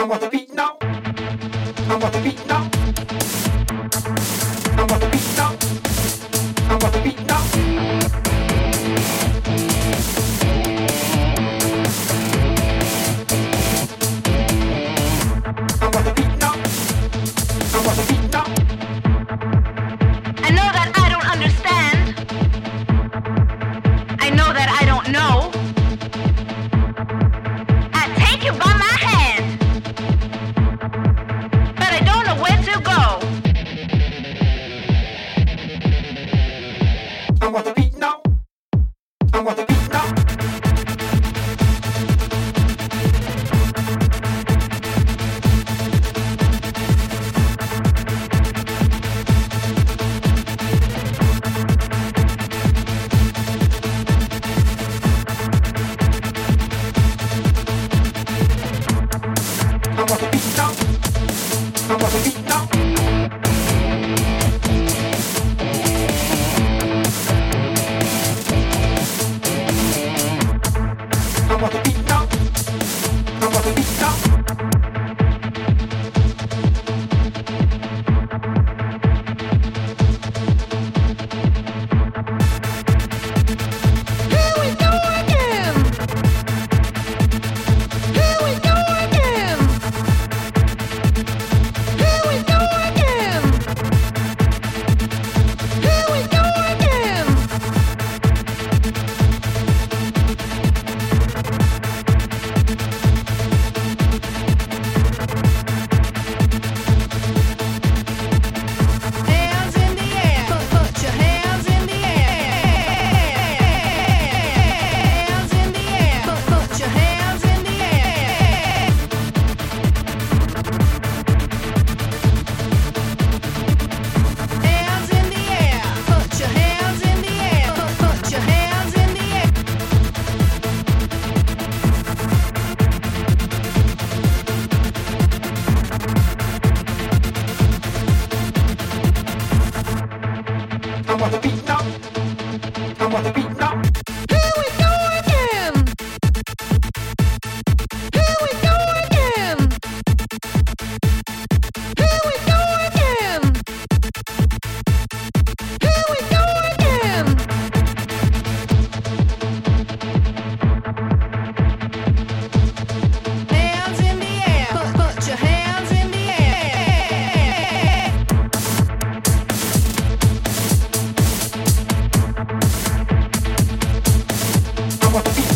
I want the beat now. I want the beat now. I want to eat down. I want to eat down. the beat now. Mama.